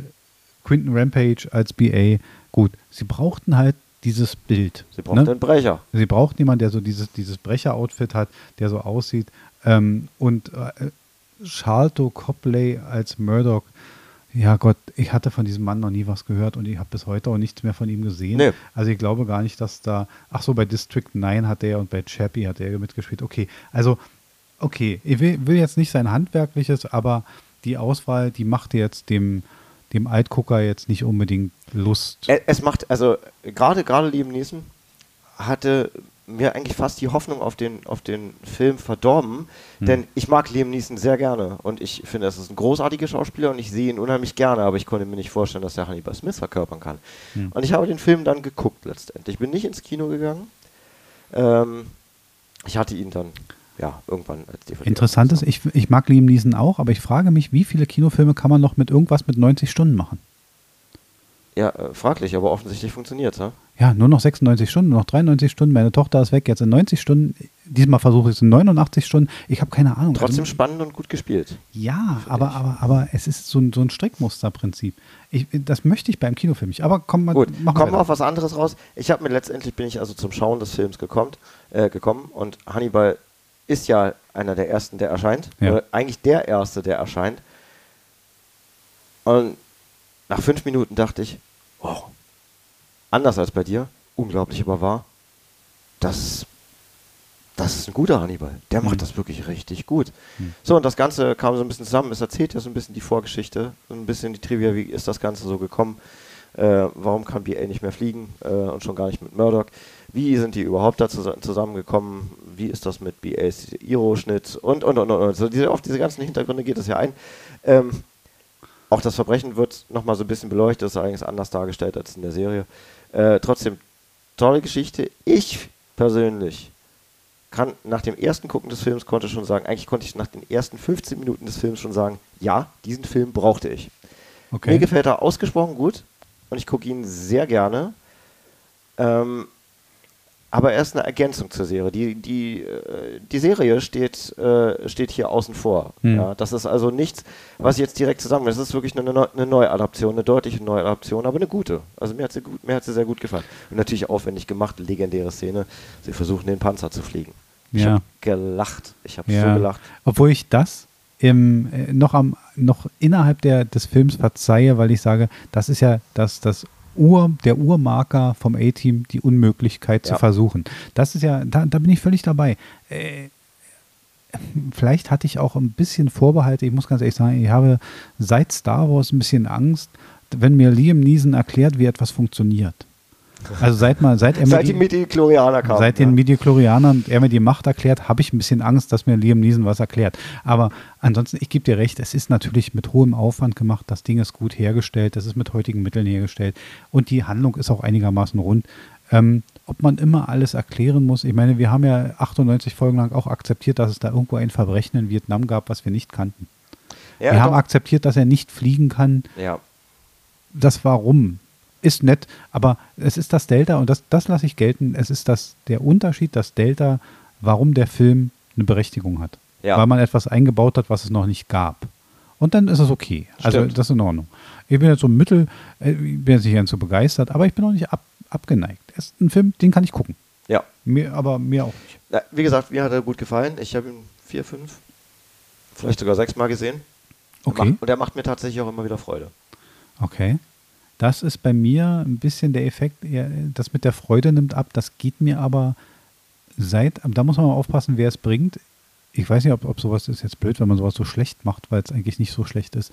Quentin Rampage als BA. Gut, sie brauchten halt dieses Bild. Sie braucht einen Brecher. Sie braucht jemanden, der so dieses, dieses Brecher-Outfit hat, der so aussieht. Ähm, und äh, Charlton Copley als Murdoch, ja Gott, ich hatte von diesem Mann noch nie was gehört und ich habe bis heute auch nichts mehr von ihm gesehen. Nee. Also ich glaube gar nicht, dass da, ach so, bei District 9 hat er und bei Chappie hat er mitgespielt. Okay, also, okay, ich will, will jetzt nicht sein Handwerkliches, aber die Auswahl, die machte jetzt dem, dem Altgucker jetzt nicht unbedingt Lust. Es macht, also gerade gerade Liam Neeson hatte mir eigentlich fast die Hoffnung auf den, auf den Film verdorben, Hm. denn ich mag Liam Neeson sehr gerne und ich finde, es ist ein großartiger Schauspieler und ich sehe ihn unheimlich gerne, aber ich konnte mir nicht vorstellen, dass er Hannibal Smith verkörpern kann. Hm. Und ich habe den Film dann geguckt letztendlich. Ich bin nicht ins Kino gegangen. Ähm, ich hatte ihn dann, ja, irgendwann als DVD. Interessant ist, ich, ich mag Liam Neeson auch, aber ich frage mich, wie viele Kinofilme kann man noch mit irgendwas mit 90 Stunden machen? Ja, äh, fraglich, aber offensichtlich funktioniert es, ja? Ja, nur noch 96 Stunden, nur noch 93 Stunden. Meine Tochter ist weg, jetzt in 90 Stunden. Diesmal versuche ich es in 89 Stunden. Ich habe keine Ahnung. Trotzdem Also, spannend und gut gespielt. Ja, aber, ich. aber, aber es ist so ein, so ein Strickmusterprinzip. Ich, das möchte ich beim Kinofilm nicht. Aber komm mal, Gut, mach kommen wir auf was anderes raus. Ich habe mir letztendlich bin ich also zum Schauen des Films gekommen, äh, gekommen und Hannibal ist ja einer der ersten, der erscheint. Ja. Oder eigentlich der erste, der erscheint. Und nach fünf Minuten dachte ich, oh, anders als bei dir, unglaublich aber wahr, das, das ist ein guter Hannibal. Der macht Mhm. das wirklich richtig gut. Mhm. So, und das Ganze kam so ein bisschen zusammen. Es erzählt ja so ein bisschen die Vorgeschichte, so ein bisschen die Trivia, wie ist das Ganze so gekommen. Äh, warum kann BA nicht mehr fliegen äh, und schon gar nicht mit Murdoch? Wie sind die überhaupt da zus zusammengekommen? Wie ist das mit BAs Iro-Schnitt? Und, und, und, und, und. So diese, auf diese ganzen Hintergründe geht es ja ein. Ähm, auch das Verbrechen wird nochmal so ein bisschen beleuchtet, ist allerdings anders dargestellt als in der Serie. Äh, trotzdem, tolle Geschichte. Ich persönlich kann nach dem ersten Gucken des Films konnte schon sagen, eigentlich konnte ich nach den ersten 15 Minuten des Films schon sagen, ja, diesen Film brauchte ich. Mir Okay. gefällt er ausgesprochen gut und ich gucke ihn sehr gerne. Ähm, aber er ist eine Ergänzung zur Serie. Die, die, äh, die Serie steht, äh, steht hier außen vor. Hm. Ja, das ist also nichts, was jetzt direkt zusammen. Das ist wirklich eine, eine Neuadaption, eine deutliche Neuadaption, aber eine gute. Also mir hat sie gut, mir hat sie sehr gut gefallen. Und natürlich aufwendig gemacht, legendäre Szene. Sie versuchen den Panzer zu fliegen. Ich Ja. habe gelacht. Ich habe Ja. so gelacht. Obwohl ich das im, äh, noch, am, noch innerhalb der, des Films verzeihe, weil ich sage, das ist ja das, das Ur, der Urmarker vom A-Team, die Unmöglichkeit zu Ja. versuchen. Das ist ja, da, da bin ich völlig dabei. Äh, vielleicht hatte ich auch ein bisschen Vorbehalte. Ich muss ganz ehrlich sagen, ich habe seit Star Wars ein bisschen Angst, wenn mir Liam Neeson erklärt, wie etwas funktioniert. Also seit mal, seit er mir Seit die- Midi-Chlorianer kamen. Seit den ja. Mediochlorianern er mir die Macht erklärt, habe ich ein bisschen Angst, dass mir Liam Neeson was erklärt. Aber ansonsten, ich gebe dir recht, es ist natürlich mit hohem Aufwand gemacht. Das Ding ist gut hergestellt, das ist mit heutigen Mitteln hergestellt. Und die Handlung ist auch einigermaßen rund. Ähm, ob man immer alles erklären muss, ich meine, wir haben ja 98 Folgen lang auch akzeptiert, dass es da irgendwo ein Verbrechen in Vietnam gab, was wir nicht kannten. Ja, wir haben doch. akzeptiert, dass er nicht fliegen kann. ja. Das Warum ist nett, aber es ist das Delta und das, das lasse ich gelten. Es ist das, der Unterschied, das Delta, warum der Film eine Berechtigung hat. Ja. Weil man etwas eingebaut hat, was es noch nicht gab. Und dann ist es okay. Also Stimmt. das ist in Ordnung. Ich bin jetzt so mittel, äh, ich bin jetzt nicht ganz so begeistert, aber ich bin auch nicht ab, abgeneigt. Es ist ein Film, den kann ich gucken. ja. Mir, aber mir auch nicht. Na, wie gesagt, mir hat er gut gefallen. Ich habe ihn vier, fünf, vielleicht sogar sechs Mal gesehen. Okay. Und er macht mir tatsächlich auch immer wieder Freude. Okay. Das ist bei mir ein bisschen der Effekt, das mit der Freude nimmt ab. Das geht mir aber seit, da muss man mal aufpassen, wer es bringt. Ich weiß nicht, ob, ob sowas ist jetzt blöd, wenn man sowas so schlecht macht, weil es eigentlich nicht so schlecht ist.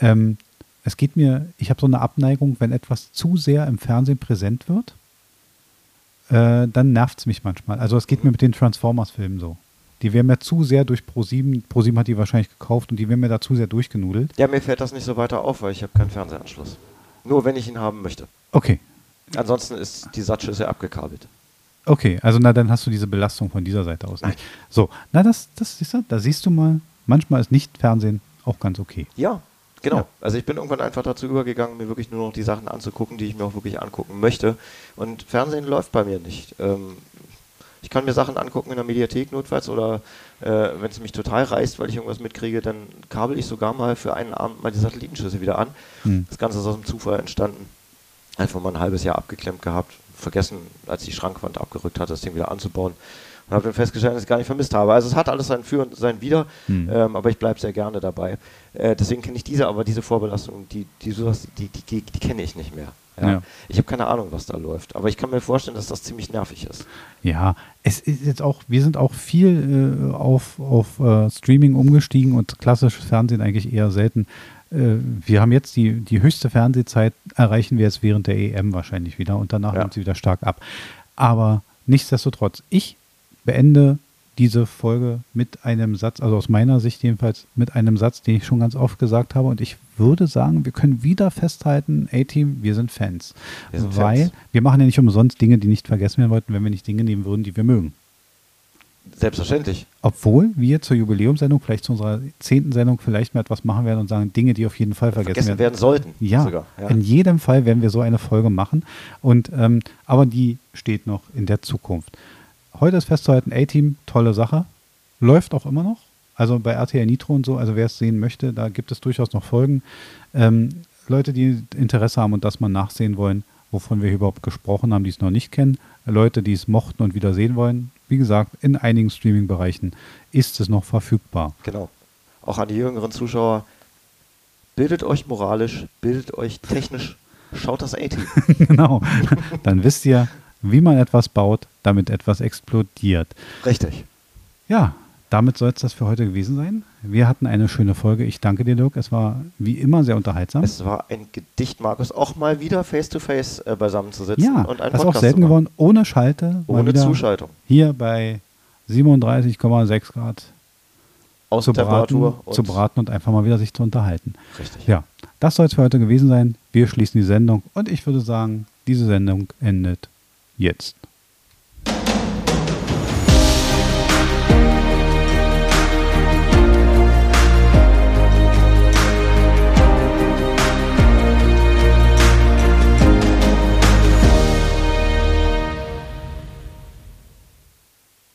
Ähm, es geht mir, ich habe so eine Abneigung, wenn etwas zu sehr im Fernsehen präsent wird, äh, dann nervt es mich manchmal. Also es geht mir mit den Transformers-Filmen so. Die werden mir zu sehr durch Pro7, Pro7 hat die wahrscheinlich gekauft und die werden mir da zu sehr durchgenudelt. Ja, mir fällt das nicht so weiter auf, weil ich habe keinen Fernsehanschluss. Nur wenn ich ihn haben möchte. Okay, Ansonsten ist die Satzschüssel abgekabelt. Okay, also na dann hast du diese Belastung von dieser Seite aus nicht. So, na das, das siehst du, da siehst du mal, manchmal ist nicht Fernsehen auch ganz okay. Ja. Genau. Ja. Also ich bin irgendwann einfach dazu übergegangen, mir wirklich nur noch die Sachen anzugucken, die ich mir auch wirklich angucken möchte. Und Fernsehen läuft bei mir nicht. Ähm, ich kann mir Sachen angucken in der Mediathek notfalls oder äh, wenn es mich total reißt, weil ich irgendwas mitkriege, dann kabel ich sogar mal für einen Abend mal die Satellitenschüsse wieder an. Hm. Das Ganze ist aus dem Zufall entstanden. Einfach mal ein halbes Jahr abgeklemmt gehabt, vergessen, als die Schrankwand abgerückt hat, das Ding wieder anzubauen. Und habe dann festgestellt, dass ich es gar nicht vermisst habe. Also es hat alles sein Für und sein Wider, Hm. ähm, aber ich bleibe sehr gerne dabei. Äh, deswegen kenne ich diese, aber diese Vorbelastung, die, die, die, die, die kenne ich nicht mehr. Ja. Ja. Ich habe keine Ahnung, was da läuft. Aber ich kann mir vorstellen, dass das ziemlich nervig ist. Ja, es ist jetzt auch, wir sind auch viel äh, auf, auf äh, Streaming umgestiegen und klassisches Fernsehen eigentlich eher selten. Äh, wir haben jetzt die, die höchste Fernsehzeit, erreichen wir jetzt während der EM wahrscheinlich wieder und danach Ja. nimmt sie wieder stark ab. Aber nichtsdestotrotz, ich beende diese Folge mit einem Satz, also aus meiner Sicht jedenfalls mit einem Satz, den ich schon ganz oft gesagt habe. Und ich würde sagen, wir können wieder festhalten, A-Team, wir sind Fans. Wir sind weil Fans. wir machen ja nicht umsonst Dinge, die nicht vergessen werden wollten, wenn wir nicht Dinge nehmen würden, die wir mögen. Selbstverständlich. Obwohl wir zur Jubiläumssendung, vielleicht zu unserer zehnten Sendung, vielleicht mal etwas machen werden und sagen, Dinge, die auf jeden Fall vergessen, Vergessen werden sollten. Ja, sogar. Ja. in jedem Fall werden wir so eine Folge machen. Und ähm, aber die steht noch in der Zukunft. Heute ist festzuhalten, A-Team, tolle Sache. Läuft auch immer noch. Also bei RTL Nitro und so, also wer es sehen möchte, da gibt es durchaus noch Folgen. Ähm, Leute, die Interesse haben und das mal nachsehen wollen, wovon wir hier überhaupt gesprochen haben, die es noch nicht kennen. Leute, die es mochten und wieder sehen wollen. Wie gesagt, in einigen Streaming-Bereichen ist es noch verfügbar. Genau. Auch an die jüngeren Zuschauer. Bildet euch moralisch, bildet euch technisch. Schaut das A-Team. genau. Dann wisst ihr, wie man etwas baut, damit etwas explodiert. Richtig. Ja, damit soll es das für heute gewesen sein. Wir hatten eine schöne Folge. Ich danke dir, Dirk. Es war wie immer sehr unterhaltsam. Es war ein Gedicht, Markus, auch mal wieder face-to-face äh, beisammen zu sitzen ja, und einen das ist auch Podcast selten zu geworden, ohne Schalte. Ohne Zuschaltung. Hier bei 37,6 Grad zu braten, Außentemperatur und zu braten und einfach mal wieder sich zu unterhalten. Richtig. Ja, das soll es für heute gewesen sein. Wir schließen die Sendung und ich würde sagen, diese Sendung endet jetzt.